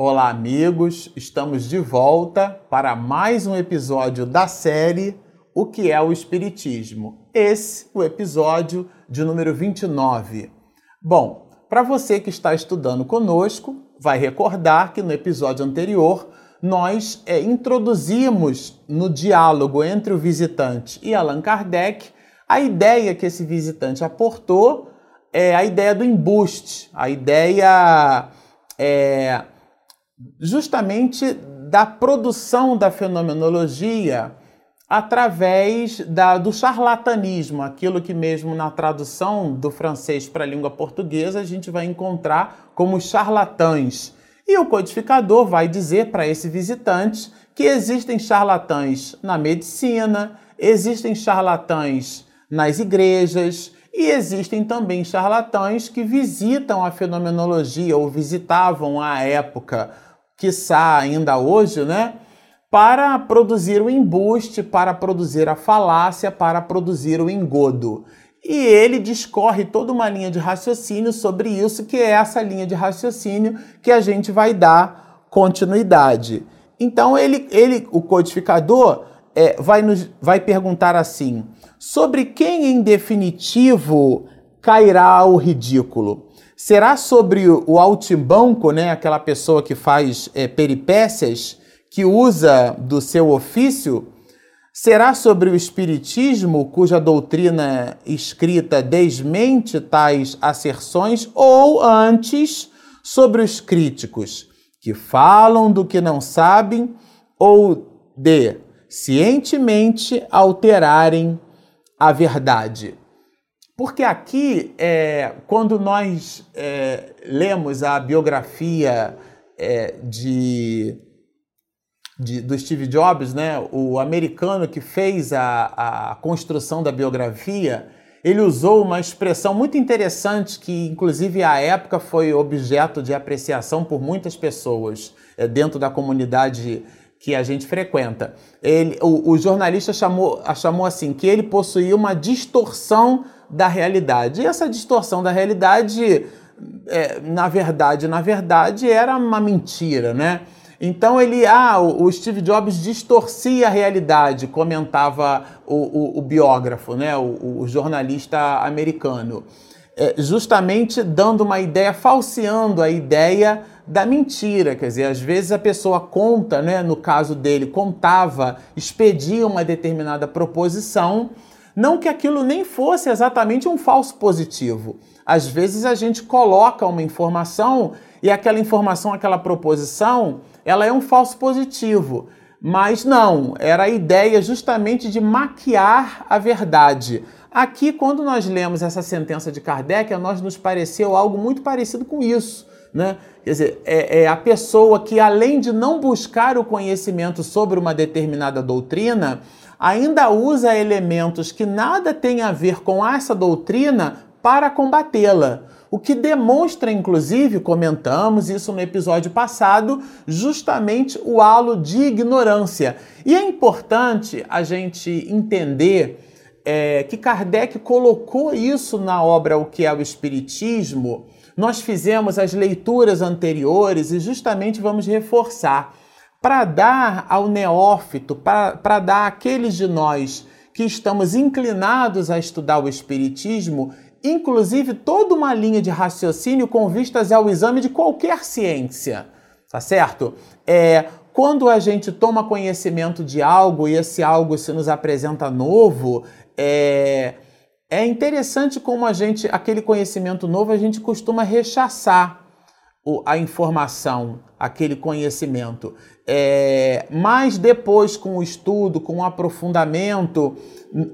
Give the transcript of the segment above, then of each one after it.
Olá, amigos! Estamos de volta para mais um episódio da série O que é o Espiritismo? Esse, o episódio de número 29. Bom, para você que está estudando conosco, vai recordar que no episódio anterior nós é, introduzimos no diálogo entre o visitante e Allan Kardec a ideia que esse visitante aportou é a ideia do embuste, a ideia é, justamente da produção da fenomenologia através da, do charlatanismo, aquilo que mesmo na tradução do francês para a língua portuguesa a gente vai encontrar como charlatães. E o codificador vai dizer para esse visitante que existem charlatães na medicina, existem charlatães nas igrejas e existem também charlatães que visitam a fenomenologia ou visitavam à época, quiçá ainda hoje, né? Para produzir o embuste, para produzir a falácia, para produzir o engodo. E ele discorre toda uma linha de raciocínio sobre isso, que é essa linha de raciocínio que a gente vai dar continuidade. Então ele, ele o codificador, é, vai, nos, vai perguntar assim: sobre quem em definitivo cairá o ridículo? Será sobre o altibanco, né, aquela pessoa que faz é, peripécias, que usa do seu ofício? Será sobre o Espiritismo, cuja doutrina escrita desmente tais asserções, ou antes sobre os críticos, que falam do que não sabem, ou de cientemente alterarem a verdade. Porque aqui, é, quando nós é, lemos a biografia é, de, de, do Steve Jobs, né, o americano que fez a, a construção da biografia, ele usou uma expressão muito interessante que, inclusive, à época foi objeto de apreciação por muitas pessoas é, dentro da comunidade que a gente frequenta. Ele, o, o, jornalista chamou, chamou assim que ele possuía uma distorção da realidade. E essa distorção da realidade, é, na verdade, na verdade, era uma mentira, né? Então ele, ah, o Steve Jobs distorcia a realidade, comentava o, o, o biógrafo, né, o, o jornalista americano, é, justamente dando uma ideia, falseando a ideia da mentira, quer dizer, às vezes a pessoa conta, né, no caso dele, contava, expedia uma determinada proposição, não que aquilo nem fosse exatamente um falso positivo. Às vezes a gente coloca uma informação e aquela informação, aquela proposição, ela é um falso positivo. Mas não, era a ideia justamente de maquiar a verdade. Aqui, quando nós lemos essa sentença de Kardec, a nós nos pareceu algo muito parecido com isso. Né? Quer dizer, é, é a pessoa que, além de não buscar o conhecimento sobre uma determinada doutrina, ainda usa elementos que nada têm a ver com essa doutrina para combatê-la. O que demonstra, inclusive, comentamos isso no episódio passado, justamente o halo de ignorância. E é importante a gente entender é, que Kardec colocou isso na obra O que é o Espiritismo nós fizemos as leituras anteriores e justamente vamos reforçar para dar ao neófito, para dar àqueles de nós que estamos inclinados a estudar o Espiritismo, inclusive toda uma linha de raciocínio com vistas ao exame de qualquer ciência, tá certo? É, quando a gente toma conhecimento de algo e esse algo se nos apresenta novo, é, é interessante como a gente, aquele conhecimento novo, a gente costuma rechaçar a informação, aquele conhecimento. É, mas depois, com o estudo, com o aprofundamento,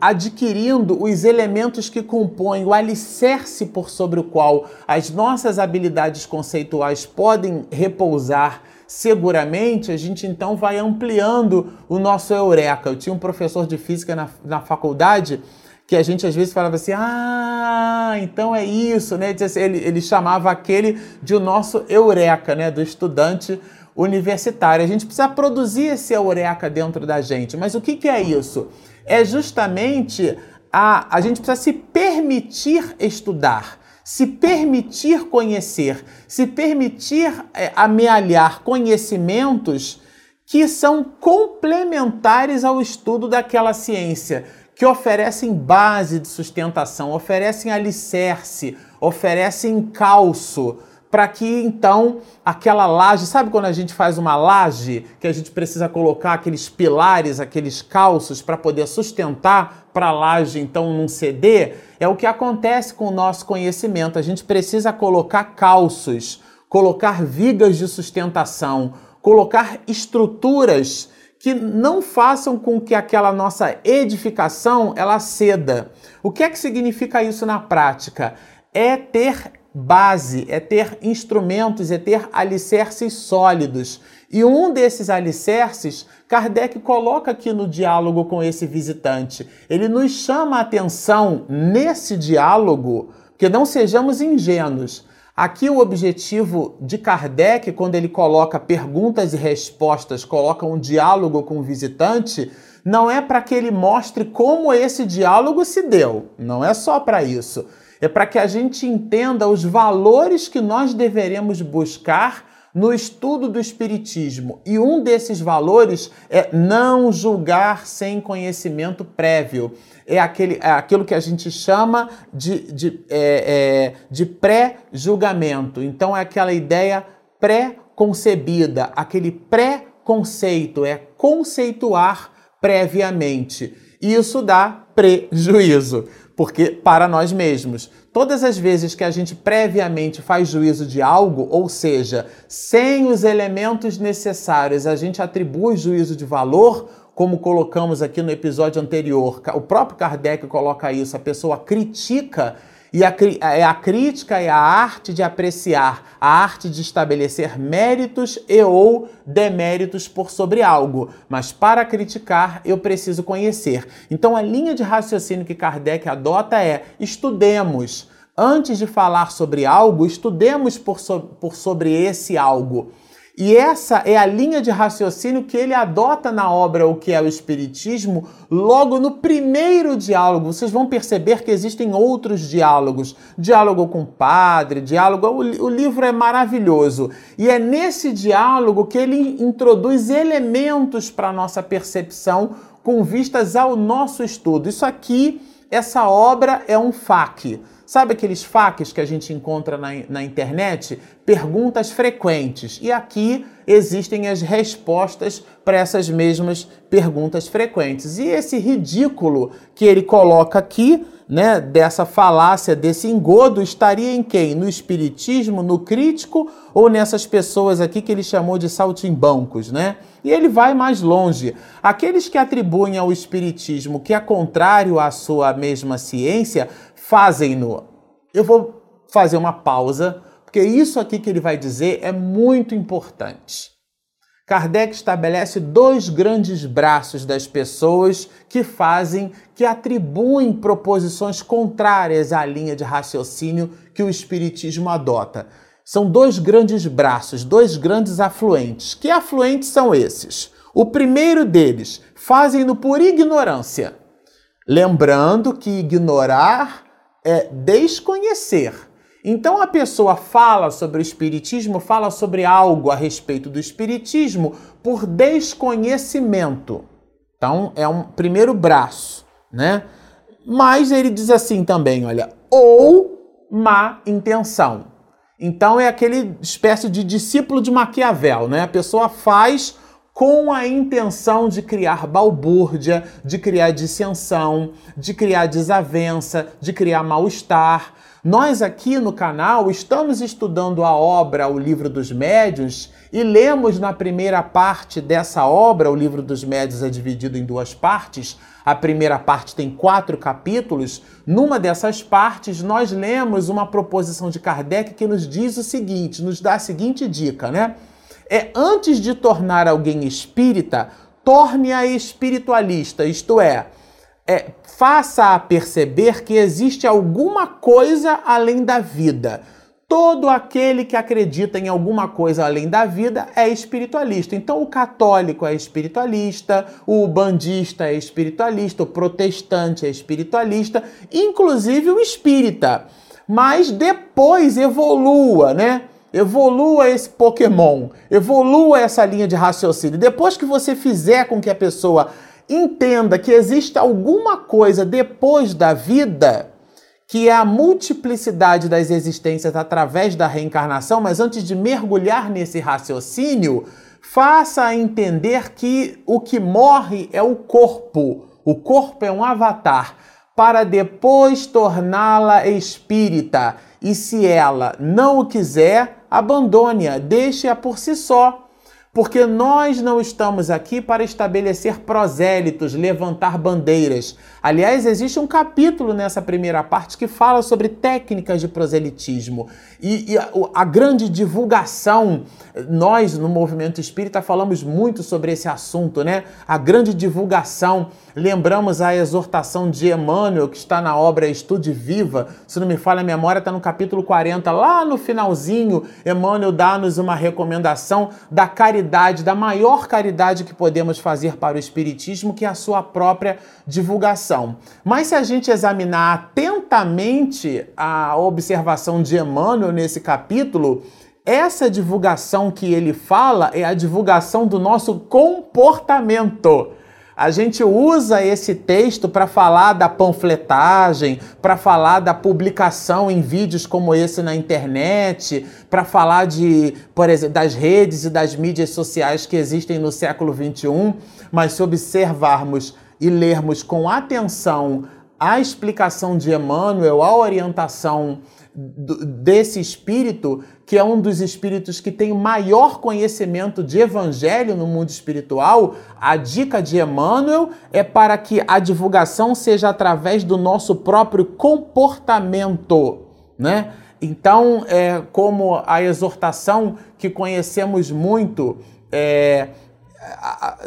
adquirindo os elementos que compõem o alicerce por sobre o qual as nossas habilidades conceituais podem repousar seguramente, a gente então vai ampliando o nosso eureka. Eu tinha um professor de física na, na faculdade que a gente às vezes falava assim, ah, então é isso, né? Ele, ele chamava aquele de o nosso eureka, né? Do estudante universitário. A gente precisa produzir esse eureka dentro da gente. Mas o que, que é isso? É justamente a, a gente precisa se permitir estudar, se permitir conhecer, se permitir é, amealhar conhecimentos que são complementares ao estudo daquela ciência, que oferecem base de sustentação, oferecem alicerce, oferecem calço para que então aquela laje, sabe quando a gente faz uma laje que a gente precisa colocar aqueles pilares, aqueles calços para poder sustentar para a laje então não ceder? É o que acontece com o nosso conhecimento. A gente precisa colocar calços, colocar vigas de sustentação, colocar estruturas que não façam com que aquela nossa edificação ela ceda. O que é que significa isso na prática? É ter base, é ter instrumentos, é ter alicerces sólidos. E um desses alicerces, Kardec coloca aqui no diálogo com esse visitante. Ele nos chama a atenção nesse diálogo, que não sejamos ingênuos. Aqui o objetivo de Kardec, quando ele coloca perguntas e respostas, coloca um diálogo com o visitante, não é para que ele mostre como esse diálogo se deu. Não é só para isso é para que a gente entenda os valores que nós deveremos buscar no estudo do Espiritismo. E um desses valores é não julgar sem conhecimento prévio. É, aquele, é aquilo que a gente chama de, de, é, é, de pré-julgamento. Então, é aquela ideia pré-concebida, aquele pré-conceito, é conceituar previamente. Isso dá prejuízo porque para nós mesmos. Todas as vezes que a gente previamente faz juízo de algo, ou seja, sem os elementos necessários, a gente atribui juízo de valor, como colocamos aqui no episódio anterior, o próprio Kardec coloca isso, a pessoa critica e a, é a crítica é a arte de apreciar, a arte de estabelecer méritos e ou deméritos por sobre algo. Mas para criticar, eu preciso conhecer. Então a linha de raciocínio que Kardec adota é: estudemos. Antes de falar sobre algo, estudemos por, so por sobre esse algo. E essa é a linha de raciocínio que ele adota na obra O que é o Espiritismo, logo no primeiro diálogo. Vocês vão perceber que existem outros diálogos. Diálogo com o padre, diálogo. O, livro é maravilhoso. E é nesse diálogo que ele introduz elementos para a nossa percepção com vistas ao nosso estudo. Isso aqui, essa obra é um FAQ. Sabe aqueles faques que a gente encontra na, na internet? Perguntas frequentes. E aqui existem as respostas para essas mesmas perguntas frequentes. E esse ridículo que ele coloca aqui, né, dessa falácia, desse engodo, estaria em quem? No espiritismo, no crítico ou nessas pessoas aqui que ele chamou de saltimbancos, né? E ele vai mais longe. Aqueles que atribuem ao espiritismo que é contrário à sua mesma ciência fazem-no. Eu vou fazer uma pausa, porque isso aqui que ele vai dizer é muito importante. Kardec estabelece dois grandes braços das pessoas que fazem, que atribuem proposições contrárias à linha de raciocínio que o Espiritismo adota. São dois grandes braços, dois grandes afluentes. Que afluentes são esses? O primeiro deles, fazem-no por ignorância. Lembrando que ignorar é desconhecer. Então a pessoa fala sobre o espiritismo, fala sobre algo a respeito do espiritismo por desconhecimento. Então é um primeiro braço, né? Mas ele diz assim também, olha, ou má intenção. Então é aquele espécie de discípulo de Maquiavel, né? A pessoa faz com a intenção de criar balbúrdia, de criar dissensão, de criar desavença, de criar mal-estar. Nós aqui no canal estamos estudando a obra O Livro dos Médios e lemos na primeira parte dessa obra, O Livro dos Médios é dividido em duas partes. A primeira parte tem quatro capítulos. Numa dessas partes, nós lemos uma proposição de Kardec que nos diz o seguinte: nos dá a seguinte dica, né? é antes de tornar alguém espírita, torne-a espiritualista, isto é, é, faça-a perceber que existe alguma coisa além da vida. Todo aquele que acredita em alguma coisa além da vida é espiritualista. Então, o católico é espiritualista, o bandista é espiritualista, o protestante é espiritualista, inclusive o espírita. mas depois evolua, né? Evolua esse Pokémon, evolua essa linha de raciocínio. Depois que você fizer com que a pessoa entenda que existe alguma coisa depois da vida, que é a multiplicidade das existências através da reencarnação, mas antes de mergulhar nesse raciocínio, faça entender que o que morre é o corpo. O corpo é um avatar para depois torná-la espírita. E se ela não o quiser, abandone-a, deixe-a por si só. Porque nós não estamos aqui para estabelecer prosélitos, levantar bandeiras. Aliás, existe um capítulo nessa primeira parte que fala sobre técnicas de proselitismo e, e a, a, grande divulgação. Nós, no movimento espírita, falamos muito sobre esse assunto, né? A grande divulgação. Lembramos a exortação de Emmanuel, que está na obra Estude Viva. Se não me falha a memória, está no capítulo 40. Lá no finalzinho, Emmanuel dá-nos uma recomendação da caridade, da maior caridade que podemos fazer para o Espiritismo, que é a sua própria divulgação. Mas se a gente examinar atentamente a observação de Emmanuel nesse capítulo, essa divulgação que ele fala é a divulgação do nosso comportamento. A gente usa esse texto para falar da panfletagem, para falar da publicação em vídeos como esse na internet, para falar de, por exemplo, das redes e das mídias sociais que existem no século XXI. Mas se observarmos e lermos com atenção a explicação de Emmanuel, a orientação desse espírito, que é um dos espíritos que tem maior conhecimento de evangelho no mundo espiritual, a dica de Emmanuel é para que a divulgação seja através do nosso próprio comportamento, né? Então, é como a exortação que conhecemos muito, é,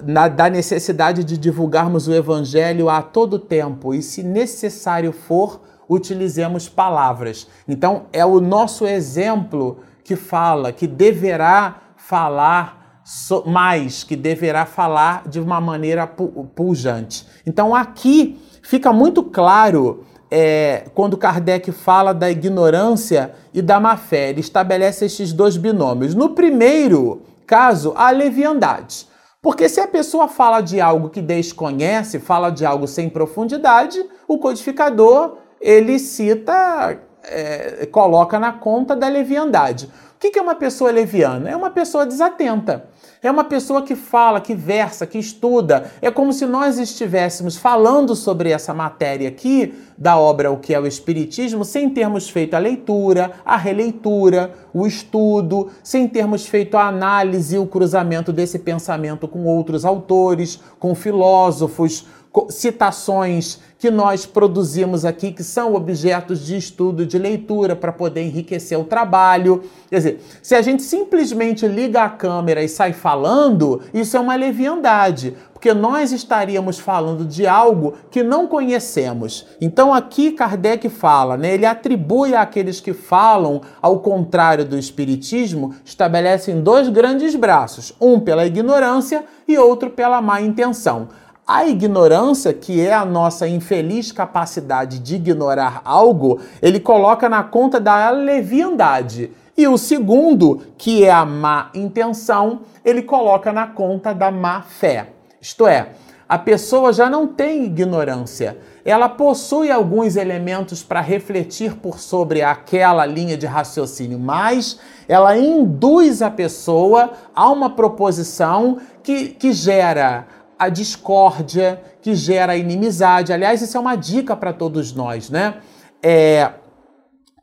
na, da necessidade de divulgarmos o Evangelho a todo tempo e, se necessário for, utilizemos palavras. Então, é o nosso exemplo que fala, que deverá falar mais, que deverá falar de uma maneira pujante. Então, aqui fica muito claro é, quando Kardec fala da ignorância e da má fé. Ele estabelece estes dois binômios. No primeiro caso, a leviandade. Porque se a pessoa fala de algo que desconhece, fala de algo sem profundidade, o codificador ele cita, é, coloca na conta da leviandade. O que é uma pessoa leviana? É uma pessoa desatenta. É uma pessoa que fala, que versa, que estuda. É como se nós estivéssemos falando sobre essa matéria aqui da obra O que é o Espiritismo, sem termos feito a leitura, a releitura, o estudo, sem termos feito a análise e o cruzamento desse pensamento com outros autores, com filósofos, citações que nós produzimos aqui, que são objetos de estudo, de leitura, para poder enriquecer o trabalho. Quer dizer, se a gente simplesmente liga a câmera e sai falando, isso é uma leviandade, porque nós estaríamos falando de algo que não conhecemos. Então aqui Kardec fala, né, ele atribui àqueles que falam ao contrário do espiritismo, estabelecem dois grandes braços, um pela ignorância e outro pela má intenção. A ignorância, que é a nossa infeliz capacidade de ignorar algo, ele coloca na conta da leviandade. E o segundo, que é a má intenção, ele coloca na conta da má fé. Isto é, a pessoa já não tem ignorância, ela possui alguns elementos para refletir por sobre aquela linha de raciocínio, mas ela induz a pessoa a uma proposição que, que gera a discórdia, que gera a inimizade. Aliás, isso é uma dica para todos nós, né? É,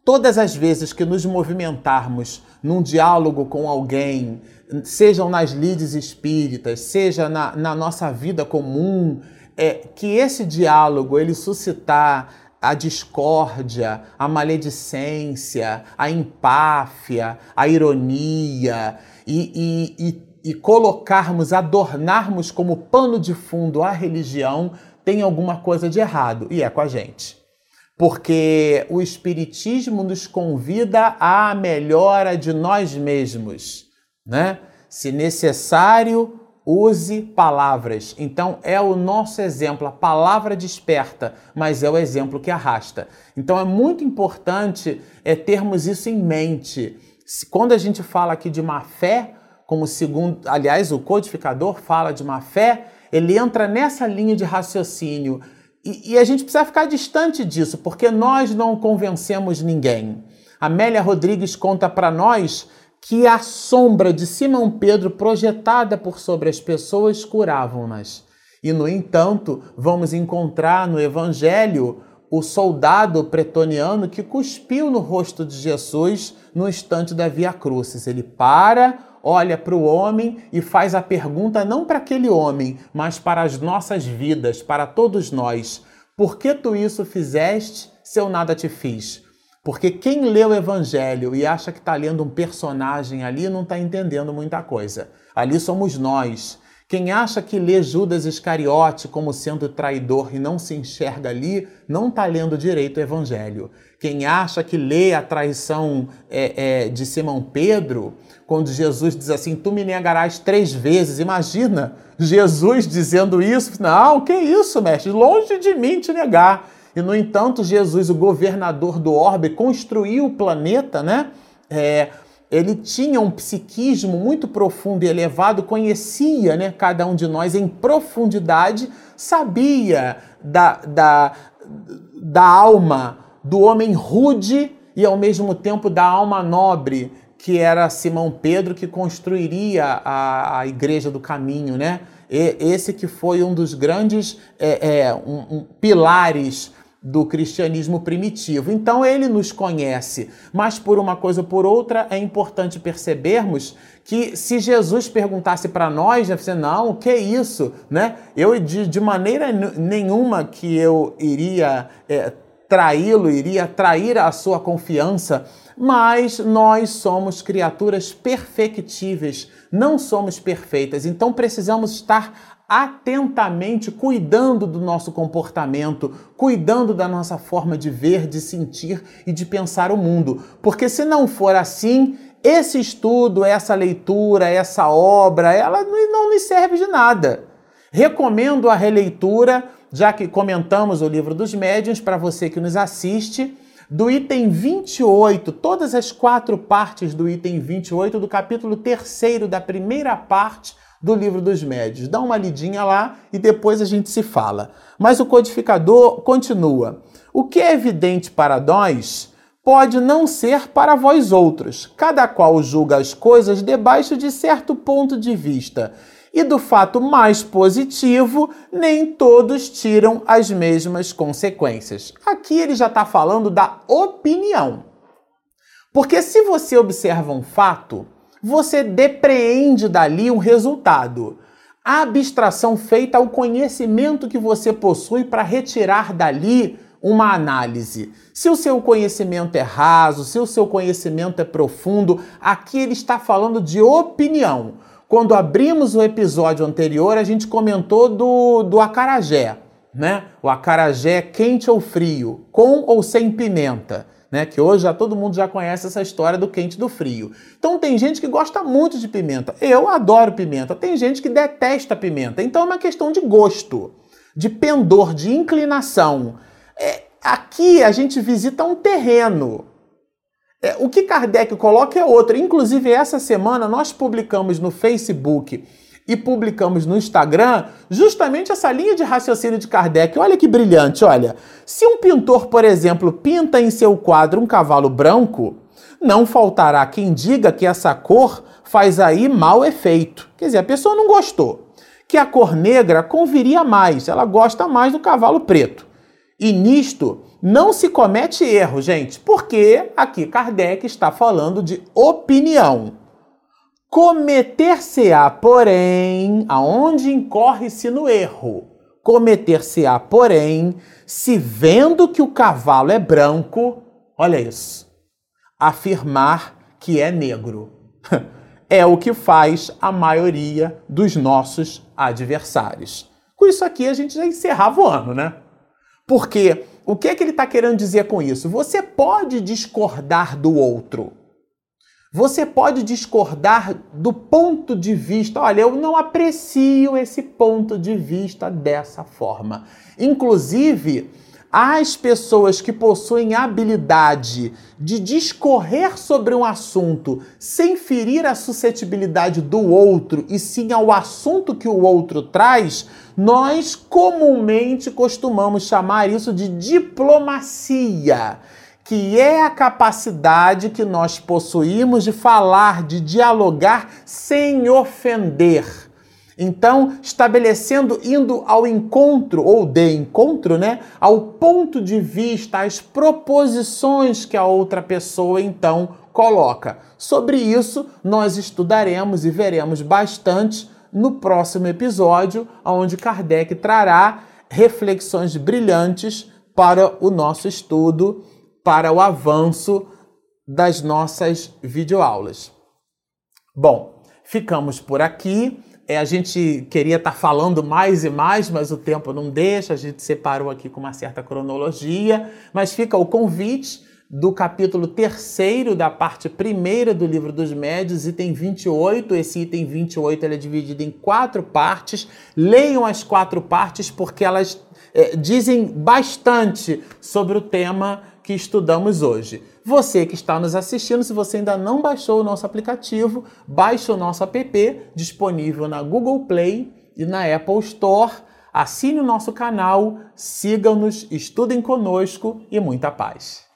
todas as vezes que nos movimentarmos num diálogo com alguém, sejam nas lides espíritas, seja na, na nossa vida comum, é, que esse diálogo ele suscitar a discórdia, a maledicência, a empáfia, a ironia e, e, e e colocarmos, adornarmos como pano de fundo a religião, tem alguma coisa de errado, e é com a gente. Porque o Espiritismo nos convida à melhora de nós mesmos, né? Se necessário, use palavras. Então é o nosso exemplo, a palavra desperta, mas é o exemplo que arrasta. Então é muito importante é termos isso em mente. Quando a gente fala aqui de má fé, como segundo, aliás, o codificador fala de má fé, ele entra nessa linha de raciocínio. E, e a gente precisa ficar distante disso, porque nós não convencemos ninguém. Amélia Rodrigues conta para nós que a sombra de Simão Pedro projetada por sobre as pessoas curavam-nas. E, no entanto, vamos encontrar no Evangelho o soldado pretoniano que cuspiu no rosto de Jesus no instante da Via Crucis. Ele para, olha para o homem e faz a pergunta não para aquele homem, mas para as nossas vidas, para todos nós. Por que tu isso fizeste se eu nada te fiz? Porque quem lê o Evangelho e acha que está lendo um personagem ali não está entendendo muita coisa. Ali somos nós. Quem acha que lê Judas Iscariote como sendo traidor e não se enxerga ali, não está lendo direito o Evangelho. Quem acha que lê a traição é, é, de Simão Pedro, quando Jesus diz assim: Tu me negarás três vezes. Imagina Jesus dizendo isso. Não, que isso, mestre? Longe de mim te negar. E, no entanto, Jesus, o governador do orbe, construiu o planeta, né? É, ele tinha um psiquismo muito profundo e elevado, conhecia né, cada um de nós em profundidade, sabia da, da, da alma do homem rude e, ao mesmo tempo, da alma nobre, que era Simão Pedro, que construiria a, a Igreja do Caminho, né? E, esse que foi um dos grandes é, é, um, um, pilares do cristianismo primitivo. Então ele nos conhece, mas por uma coisa ou por outra é importante percebermos que se Jesus perguntasse para nós, né, você não, o que é isso, né? Eu de, de maneira nenhuma que eu iria é, traí-lo, iria trair a sua confiança, mas nós somos criaturas perfectíveis, não somos perfeitas, então precisamos estar atentamente cuidando do nosso comportamento, cuidando da nossa forma de ver, de sentir e de pensar o mundo. Porque se não for assim, esse estudo, essa leitura, essa obra, ela não nos serve de nada. Recomendo a releitura, já que comentamos o livro dos médiuns, para você que nos assiste, do item 28, todas as quatro partes do item 28 do capítulo 3 da primeira parte do livro dos médios. Dá uma lidinha lá e depois a gente se fala. Mas o codificador continua. O que é evidente para nós pode não ser para vós outros. Cada qual julga as coisas debaixo de certo ponto de vista. E do fato mais positivo, nem todos tiram as mesmas consequências. Aqui ele já está falando da opinião. Porque se você observa um fato, você depreende dali um resultado. A abstração feita ao conhecimento que você possui para retirar dali uma análise. Se o seu conhecimento é raso, se o seu conhecimento é profundo, aqui ele está falando de opinião. Quando abrimos o episódio anterior, a gente comentou do, do acarajé, né? O acarajé quente ou frio, com ou sem pimenta né? Que hoje já todo mundo já conhece essa história do quente e do frio. Então tem gente que gosta muito de pimenta. Eu adoro pimenta. Tem gente que detesta pimenta. Então é uma questão de gosto, de pendor, de inclinação. É, aqui a gente visita um terreno. É, o que Kardec coloca é outro. Inclusive, essa semana nós publicamos no Facebook e publicamos no Instagram justamente essa linha de raciocínio de Kardec. Olha que brilhante, olha. Se um pintor, por exemplo, pinta em seu quadro um cavalo branco, não faltará quem diga que essa cor faz aí mau efeito. Quer dizer, a pessoa não gostou. Que a cor negra conviria mais, ela gosta mais do cavalo preto. E nisto não se comete erro, gente, porque aqui Kardec está falando de opinião. Cometer-se-á, porém, aonde incorre-se no erro? Cometer-se-á, porém, se vendo que o cavalo é branco, olha isso, afirmar que é negro. É o que faz a maioria dos nossos adversários. Com isso aqui a gente já encerrava o ano, né? Porque o que é que ele está querendo dizer com isso? Você pode discordar do outro Você pode discordar do ponto de vista, olha, eu não aprecio esse ponto de vista dessa forma. Inclusive, as pessoas que possuem habilidade de discorrer sobre um assunto sem ferir a suscetibilidade do outro e sim ao assunto que o outro traz, nós comumente costumamos chamar isso de diplomacia que é a capacidade que nós possuímos de falar, de dialogar sem ofender. Então, estabelecendo, indo ao encontro, ou de encontro, né? Ao ponto de vista, às proposições que a outra pessoa então coloca. Sobre isso, nós estudaremos e veremos bastante no próximo episódio, onde Kardec trará reflexões brilhantes para o nosso estudo para o avanço das nossas videoaulas. Bom, ficamos por aqui. É, a gente queria estar tá falando mais e mais, mas o tempo não deixa, a gente separou aqui com uma certa cronologia, mas fica o convite do capítulo terceiro da parte primeira do livro dos médios, item 28. Esse item 28 ele é dividido em quatro partes. Leiam as quatro partes porque elas é, dizem bastante sobre o tema que estudamos hoje. Você que está nos assistindo, se você ainda não baixou o nosso aplicativo, baixe o nosso app disponível na Google Play e na Apple Store. Assine o nosso canal, sigam-nos, estudem conosco e muita paz.